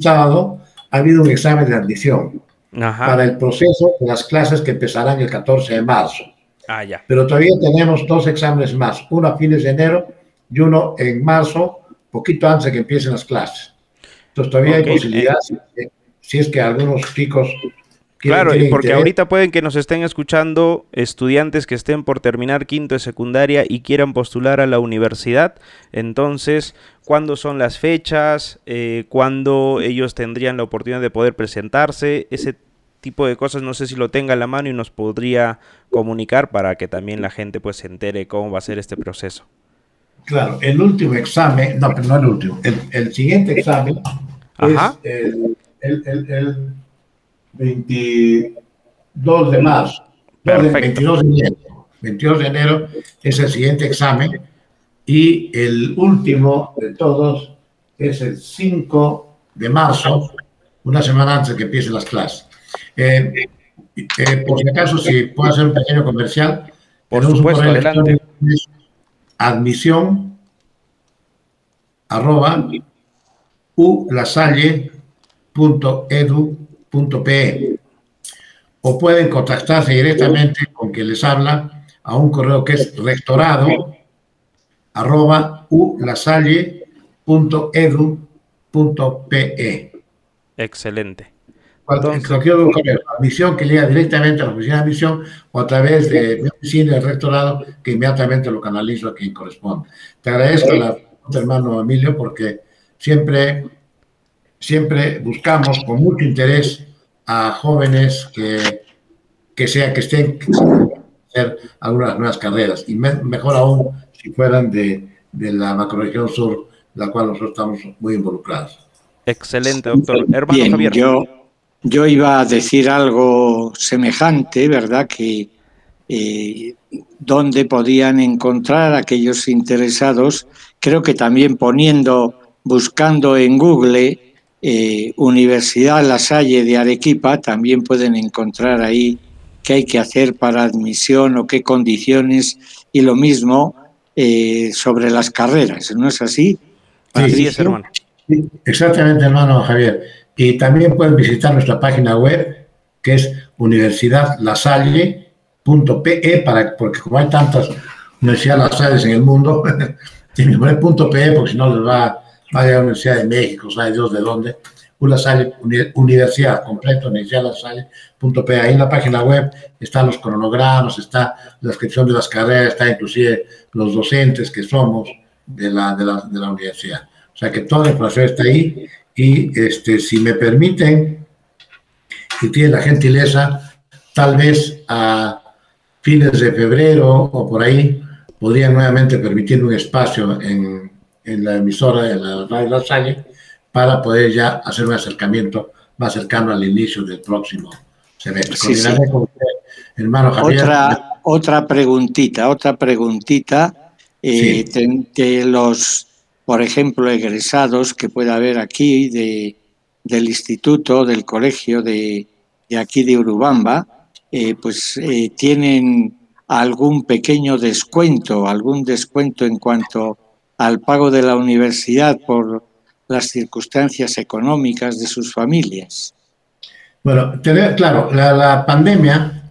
sábado ha habido un examen de admisión para el proceso de las clases que empezarán el 14 de marzo. Ah, ya. Pero todavía tenemos dos exámenes más, uno a fines de enero y uno en marzo, poquito antes de que empiecen las clases. Entonces todavía hay posibilidad, si, es que algunos chicos Claro, y porque ahorita pueden que nos estén escuchando estudiantes que estén por terminar quinto de secundaria y quieran postular a la universidad. Entonces, ¿cuándo son las fechas? Eh, ¿Cuándo ellos tendrían la oportunidad de poder presentarse? Ese tipo de cosas, no sé si lo tenga a la mano y nos podría comunicar para que también la gente pues se entere cómo va a ser este proceso. Claro, el último examen, no, pero no el último, el, siguiente examen es el, el 22 de marzo. 22 de enero. 22 de enero es el siguiente examen y el último de todos es el 5 de marzo, una semana antes de que empiecen las clases. Eh, eh, por si acaso, si puedo hacer un pequeño comercial, por supuesto, adelante. Admisión arroba ulasalle.edu .pe o pueden contactarse directamente con quien les habla a un correo que es rectorado arroba ulasalle.edu.pe. Excelente. Entonces, admisión que llega directamente a la oficina de admisión o a través de mi oficina del rectorado que inmediatamente lo canalizo a quien corresponde. Te agradezco, la, hermano Emilio, porque siempre siempre buscamos con mucho interés a jóvenes que, que sea que estén hacer algunas nuevas carreras y mejor aún si fueran de, de la macroregión sur, la cual nosotros estamos muy involucrados. Excelente, doctor. Hermano Javier. Yo, yo iba a decir algo semejante, ¿verdad? Que eh, donde podían encontrar aquellos interesados, creo que también poniendo, buscando en Google eh, Universidad La Salle de Arequipa, también pueden encontrar ahí qué hay que hacer para admisión o qué condiciones y lo mismo eh, sobre las carreras, ¿no es así? Sí, es, hermano. exactamente, hermano Javier. Y también pueden visitar nuestra página web, que es universidadlasalle.pe, para, porque como hay tantas universidades Lasalles en el mundo, tienen que poner .pe porque si no les va vaya a la Universidad de México, sabe Dios de dónde, una sale, universidad completa, universidad la sale, punto P. Ahí en la página web están los cronogramas, está la descripción de las carreras, está inclusive los docentes que somos de la, de la, de universidad. O sea que toda la información está ahí y este, si me permiten, y tiene la gentileza, tal vez a fines de febrero o por ahí, podrían nuevamente permitir un espacio en en la emisora, en la radio La Salle, para poder ya hacer un acercamiento más cercano al inicio del próximo semestre. hermano Javier. Otra, otra preguntita, otra preguntita eh, de, los, por ejemplo, egresados que pueda haber aquí de, del instituto, del colegio de, de aquí de Urubamba, eh, pues eh, tienen algún pequeño descuento, algún descuento en cuanto al pago de la universidad por las circunstancias económicas de sus familias. Bueno, claro, la, pandemia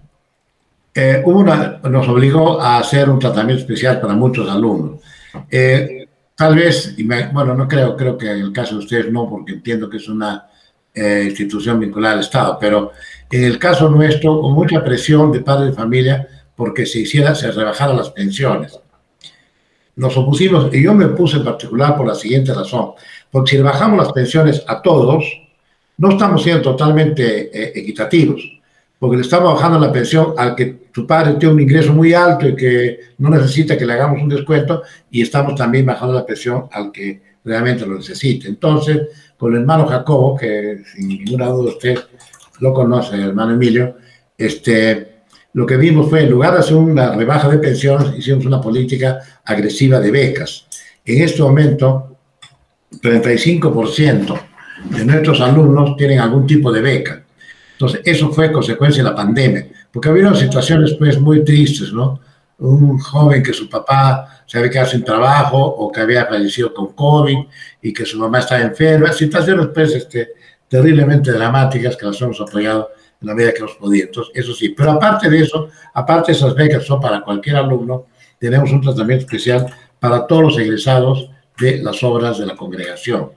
eh, nos obligó a hacer un tratamiento especial para muchos alumnos. Eh, tal vez, bueno, no creo, creo que en el caso de ustedes no, porque entiendo que es una eh, institución vinculada al Estado, pero en el caso nuestro, con mucha presión de padres de familia, porque se hiciera, se rebajaran las pensiones nos opusimos, y yo me puse en particular por la siguiente razón, porque si bajamos las pensiones a todos, no estamos siendo totalmente eh, equitativos, porque le estamos bajando la pensión al que tu padre tiene un ingreso muy alto y que no necesita que le hagamos un descuento, y estamos también bajando la pensión al que realmente lo necesite. Entonces, con el hermano Jacobo, que sin ninguna duda usted lo conoce, el hermano Emilio, este, lo que vimos fue, en lugar de hacer una rebaja de pensiones, hicimos una política agresiva de becas. En este momento, 35% de nuestros alumnos tienen algún tipo de beca. Entonces, eso fue consecuencia de la pandemia, porque había situaciones pues muy tristes, ¿no? Un joven que su papá se había quedado sin trabajo o que había fallecido con COVID y que su mamá estaba enferma, situaciones pues este, terriblemente dramáticas que las hemos apoyado en la medida que hemos podido. Entonces, eso sí. Pero aparte de eso, aparte de esas becas son para cualquier alumno, tenemos un tratamiento especial para todos los egresados de las obras de la congregación.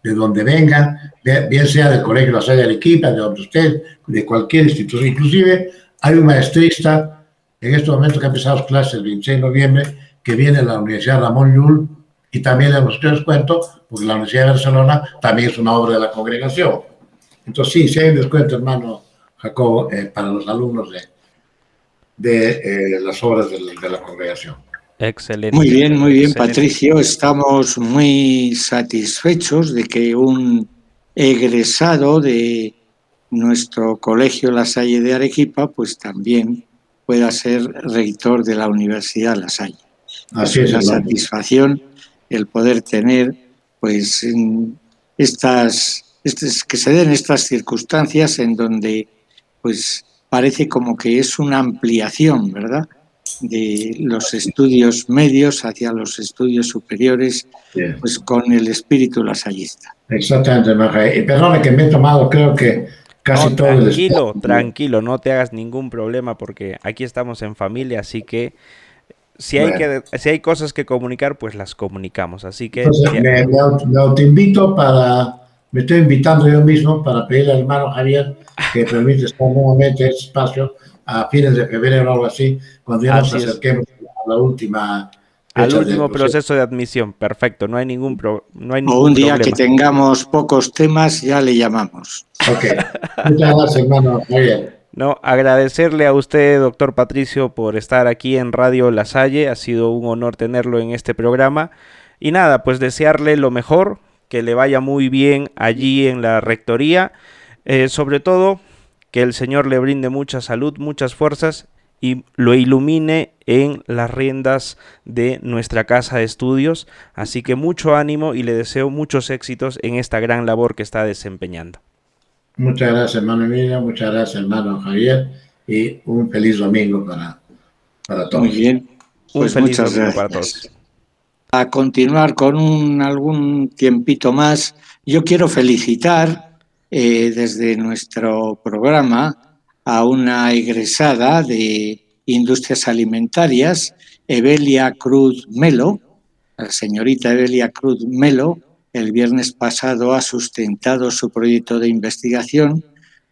de donde vengan, bien sea del Colegio La Salle Arequipa, de donde usted, de cualquier institución. Inclusive hay un maestrista en este momento que ha empezado clases el 26 de noviembre, que viene de la Universidad Ramón Llull, y también en los les cuento, porque la Universidad de Barcelona también es una obra de la congregación. Entonces, sí, sí hay un descuento, hermano Jacobo, eh, para los alumnos de, de eh, las obras de la, de la, congregación. Excelente. Muy bien, muy bien, Excelente. Patricio. Estamos muy satisfechos de que un egresado de nuestro colegio La Salle de Arequipa, pues también pueda ser rector de la Universidad La Salle. Así es, es una satisfacción el poder tener, pues, estas, estas, que se den estas circunstancias en donde, pues, parece como que es una ampliación, ¿verdad? de los estudios medios hacia los estudios superiores, Bien. pues con el espíritu lasallista. Exactamente, Maja. Y perdone que me he tomado, creo que casi no, todo el tranquilo, espacio. tranquilo, no te hagas ningún problema porque aquí estamos en familia, así que si hay Bueno. que si hay cosas que comunicar, pues las comunicamos. Así que Entonces, me, me autoinvito para, me estoy invitando yo mismo para pedirle al hermano Javier que permite estar nuevamente en este espacio a fines de febrero o algo así, cuando ya nos Así es. acerquemos a la última al último proceso de admisión, perfecto, no hay ningún pro- no hay O ningún un día que tengamos pocos temas, ya le llamamos. Ok. Muchas gracias, hermano Javier. No, agradecerle a usted, doctor Patricio, por estar aquí en Radio La Salle. Ha sido un honor tenerlo en este programa. Y nada, pues desearle lo mejor, que le vaya muy bien allí en la rectoría. Eh, sobre todo, que el Señor le brinde mucha salud, muchas fuerzas y lo ilumine en las riendas de nuestra casa de estudios. Así que mucho ánimo y le deseo muchos éxitos en esta gran labor que está desempeñando. Muchas gracias, hermano Emilio. Muchas gracias, hermano Javier. Y un feliz domingo para, para todos. Muy bien. Un Pues feliz muchas domingo para gracias. todos. A continuar con un, algún tiempito más, yo quiero felicitar eh, desde nuestro programa a una egresada de Industrias Alimentarias, Evelia Cruz Melo. La señorita Evelia Cruz Melo el viernes pasado ha sustentado su proyecto de investigación,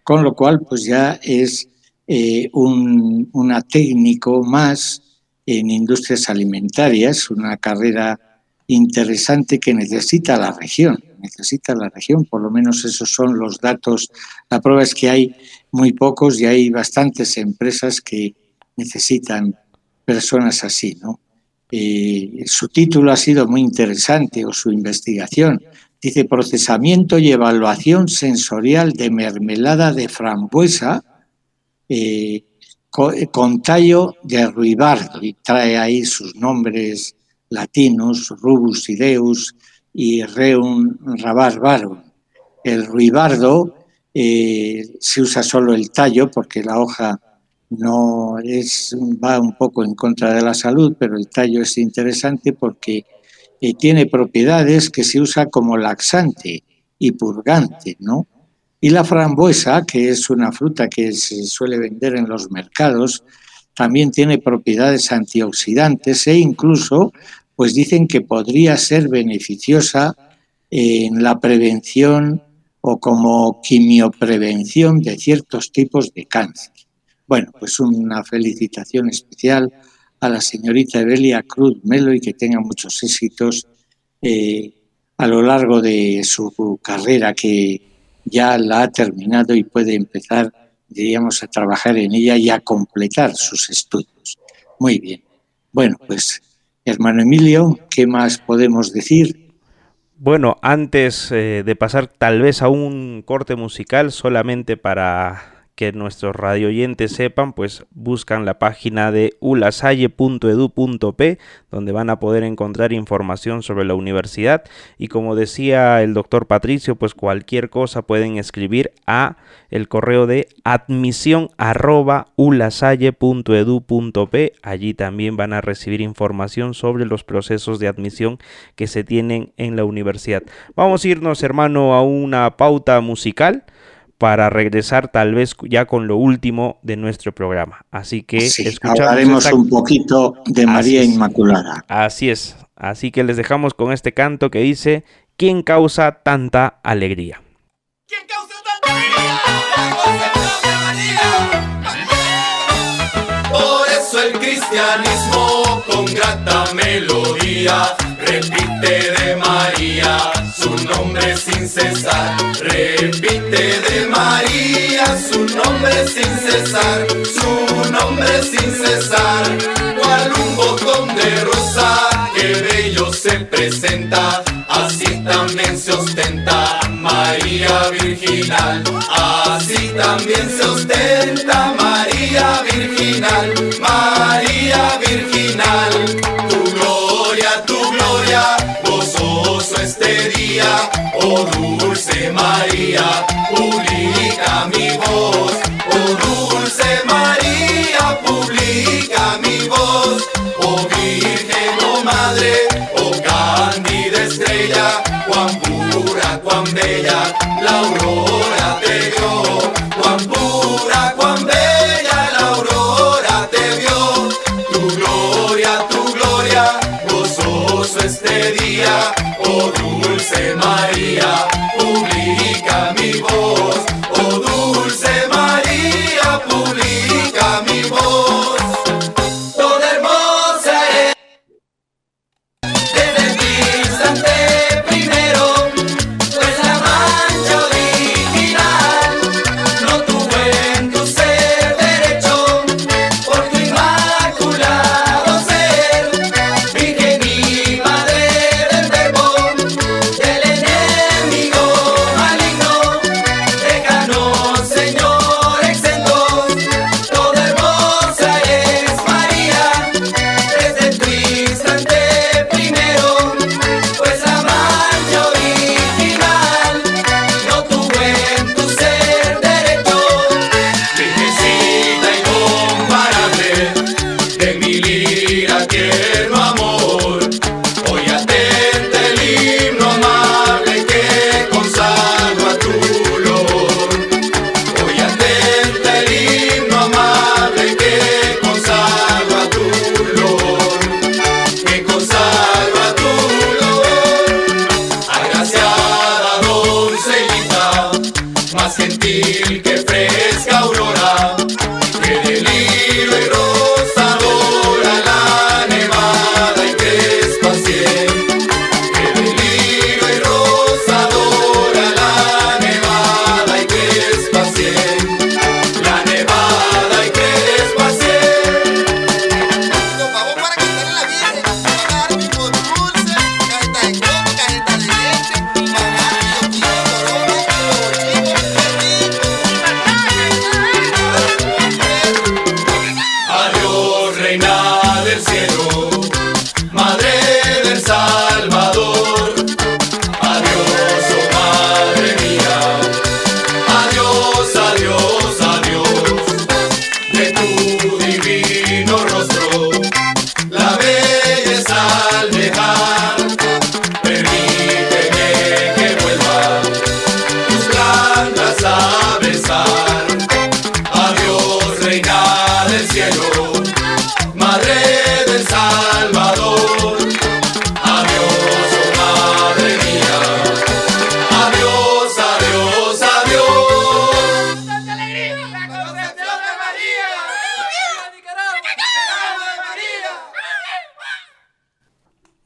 con lo cual pues ya es eh, un, una técnico más en industrias alimentarias, una carrera interesante que necesita la región, necesita la región, por lo menos esos son los datos. La prueba es que hay muy pocos y hay bastantes empresas que necesitan personas así, ¿no? Eh, su título ha sido muy interesante, o su investigación. Dice procesamiento y evaluación sensorial de mermelada de frambuesa eh, con, con, tallo de ruibardo y trae ahí sus nombres latinos, rubus ideus y reum rabarbarum. El ruibardo eh, se usa solo el tallo porque la hoja no es va un poco en contra de la salud, pero el tallo es interesante porque eh, tiene propiedades que se usa como laxante y purgante, ¿no? Y la frambuesa, que es una fruta que se suele vender en los mercados, también tiene propiedades antioxidantes e incluso, pues dicen que podría ser beneficiosa en la prevención o como quimioprevención de ciertos tipos de cáncer. Bueno, pues una felicitación especial a la señorita Evelia Cruz Melo y que tenga muchos éxitos eh, a lo largo de su carrera que ya la ha terminado y puede empezar, diríamos, a trabajar en ella y a completar sus estudios. Muy bien. Bueno, pues, hermano Emilio, ¿qué más podemos decir? Bueno, antes eh, de pasar tal vez a un corte musical, solamente para que nuestros radioyentes sepan, pues buscan la página de ulasalle.edu.p, donde van a poder encontrar información sobre la universidad. Y como decía el doctor Patricio, pues cualquier cosa pueden escribir a el correo de admisión ulasalle.edu.p. Allí también van a recibir información sobre los procesos de admisión que se tienen en la universidad. Vamos a irnos, hermano, a una pauta musical para regresar tal vez ya con lo último de nuestro programa. Así que sí, escuchamos hablaremos esta... un poquito de María Así es. Inmaculada. Así es. Así que les dejamos con este canto que dice ¿quién causa tanta alegría? ¿Quién causa tanta alegría? La concepción de María. Por eso el cristianismo con grata melodía repite de María su nombre sin cesar. Repite de María su nombre sin cesar, su nombre sin cesar. Cual un botón de rosa que bello se presenta, así también se ostenta María Virginal. Así también se ostenta María Virginal, María Virginal. Oh dulce María, publica mi voz, oh dulce María, publica mi voz, oh Virgen, oh Madre, oh cándida estrella, cuán pura, cuán bella, la dulce María,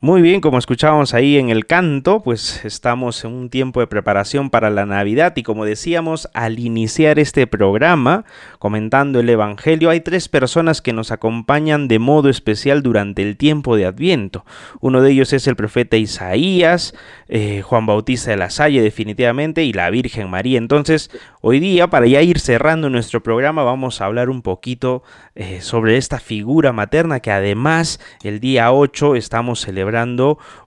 Muy bien, como escuchábamos ahí en el canto, pues estamos en un tiempo de preparación para la Navidad y como decíamos al iniciar este programa, comentando el Evangelio, hay tres personas que nos acompañan de modo especial durante el tiempo de Adviento. Uno de ellos es el profeta Isaías, eh, Juan Bautista de la Salle definitivamente y la Virgen María. Entonces, hoy día, para ya ir cerrando nuestro programa, vamos a hablar un poquito eh, sobre esta figura materna que además el día 8 estamos celebrando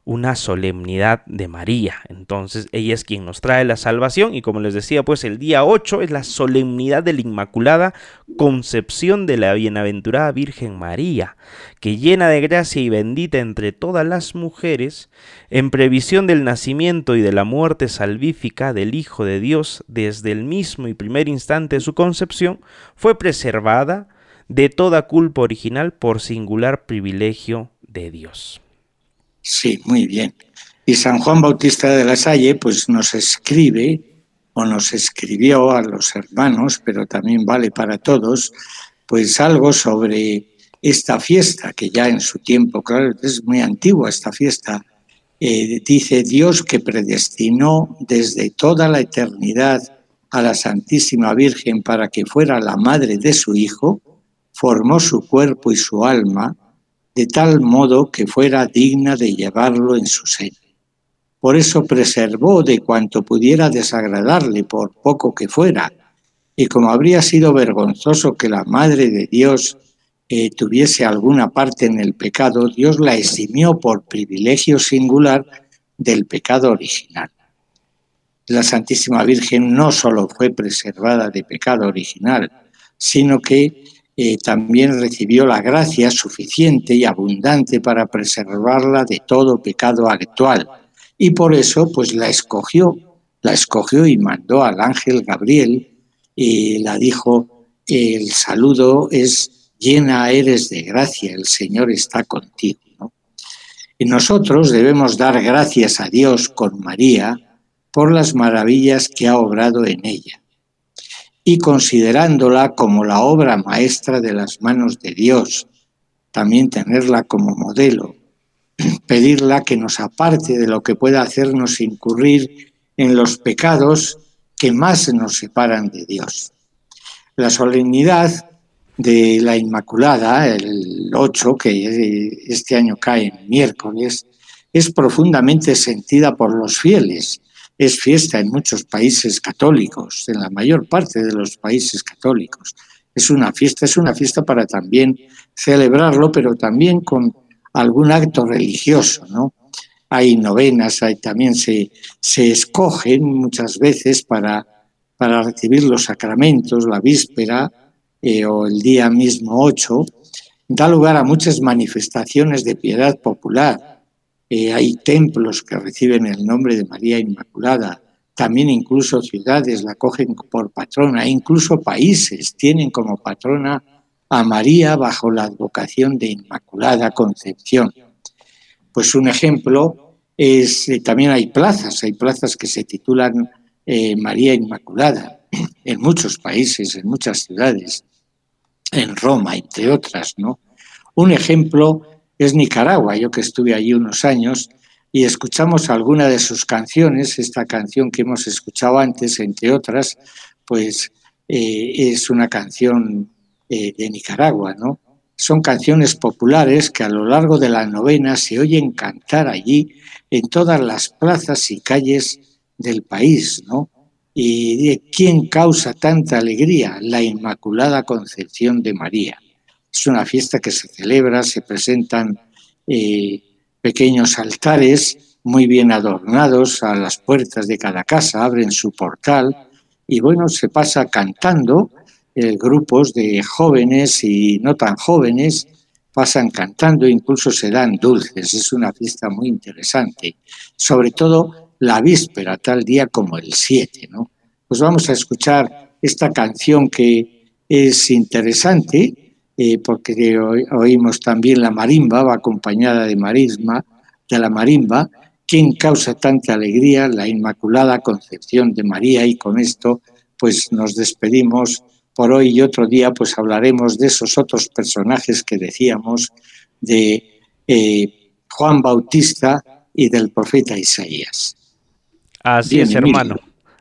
una solemnidad de María. Entonces ella es quien nos trae la salvación y como les decía, pues el día 8 es la solemnidad de la Inmaculada Concepción de la Bienaventurada Virgen María, que llena de gracia y bendita entre todas las mujeres, en previsión del nacimiento y de la muerte salvífica del Hijo de Dios desde el mismo y primer instante de su concepción, fue preservada de toda culpa original por singular privilegio de Dios. Sí, muy bien. Y San Juan Bautista de la Salle pues nos escribe o nos escribió a los hermanos, pero también vale para todos, pues algo sobre esta fiesta que ya en su tiempo, claro, es muy antigua esta fiesta, eh, dice Dios que predestinó desde toda la eternidad a la Santísima Virgen para que fuera la madre de su Hijo, formó su cuerpo y su alma de tal modo que fuera digna de llevarlo en su seno. Por eso preservó de cuanto pudiera desagradarle, por poco que fuera, y como habría sido vergonzoso que la Madre de Dios eh, tuviese alguna parte en el pecado, Dios la eximió por privilegio singular del pecado original. La Santísima Virgen no solo fue preservada de pecado original, sino que eh, también recibió la gracia suficiente y abundante para preservarla de todo pecado actual. Y por eso, pues la escogió, la escogió y mandó al ángel Gabriel y la dijo, el saludo es llena eres de gracia, el Señor está contigo. Y nosotros debemos dar gracias a Dios con María por las maravillas que ha obrado en ella. Y considerándola como la obra maestra de las manos de Dios, también tenerla como modelo, pedirla que nos aparte de lo que pueda hacernos incurrir en los pecados que más nos separan de Dios. La solemnidad de la Inmaculada, el 8, que este año cae en miércoles, es profundamente sentida por los fieles. Es fiesta en muchos países católicos, en la mayor parte de los países católicos. Es una fiesta, es una fiesta para también celebrarlo, pero también con algún acto religioso, ¿no? Hay novenas, hay, también se, se escogen muchas veces para, para recibir los sacramentos, la víspera, eh, o el día mismo 8, da lugar a muchas manifestaciones de piedad popular. Eh, hay templos que reciben el nombre de María Inmaculada, también incluso ciudades la cogen por patrona, incluso países tienen como patrona a María bajo la advocación de Inmaculada Concepción. Pues un ejemplo es, eh, también hay plazas, hay plazas que se titulan eh, María Inmaculada en muchos países, en muchas ciudades, en Roma, entre otras, ¿no? Un ejemplo es Nicaragua, yo que estuve allí unos años y escuchamos alguna de sus canciones, esta canción que hemos escuchado antes, entre otras, pues eh, es una canción eh, de Nicaragua, ¿no? Son canciones populares que a lo largo de la novena se oyen cantar allí en todas las plazas y calles del país, ¿no? ¿Y de quién causa tanta alegría? La Inmaculada Concepción de María. Es una fiesta que se celebra, se presentan eh, pequeños altares muy bien adornados a las puertas de cada casa, abren su portal y bueno, se pasa cantando, eh, grupos de jóvenes y no tan jóvenes pasan cantando, incluso se dan dulces, es una fiesta muy interesante, sobre todo la víspera, tal día como el 7, ¿no? Pues vamos a escuchar esta canción que es interesante, eh, porque oímos también la marimba, va acompañada de marisma, de la marimba, quien causa tanta alegría, la Inmaculada Concepción de María, y con esto pues nos despedimos por hoy y otro día pues hablaremos de esos otros personajes que decíamos de eh, Juan Bautista y del profeta Isaías. Así Bien, es, hermano.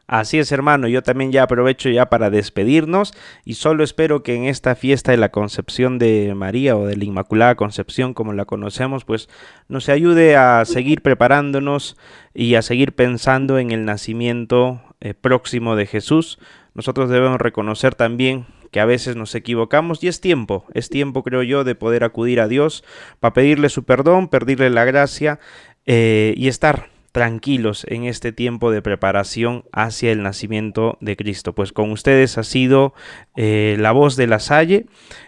Así es, hermano. Yo también ya aprovecho ya para despedirnos y solo espero que en esta fiesta de la Concepción de María o de la Inmaculada Concepción, como la conocemos, pues nos ayude a seguir preparándonos y a seguir pensando en el nacimiento eh, próximo de Jesús. Nosotros debemos reconocer también que a veces nos equivocamos y es tiempo, es tiempo creo yo de poder acudir a Dios para pedirle su perdón, pedirle la gracia eh, y estar tranquilos en este tiempo de preparación hacia el nacimiento de Cristo. Pues con ustedes ha sido eh, la voz de la Salle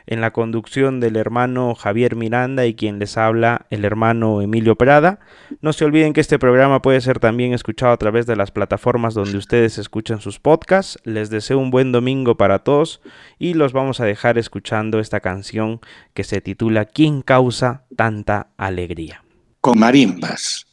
en la conducción del hermano Javier Miranda y quien les habla el hermano Emilio Prada. No se olviden que este programa puede ser también escuchado a través de las plataformas donde ustedes escuchan sus podcasts. Les deseo un buen domingo para todos y los vamos a dejar escuchando esta canción que se titula ¿Quién causa tanta alegría? con marimbas.